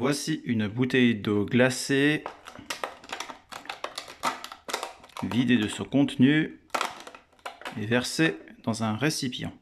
Voici une bouteille d'eau glacée vidée de son contenu et versée dans un récipient.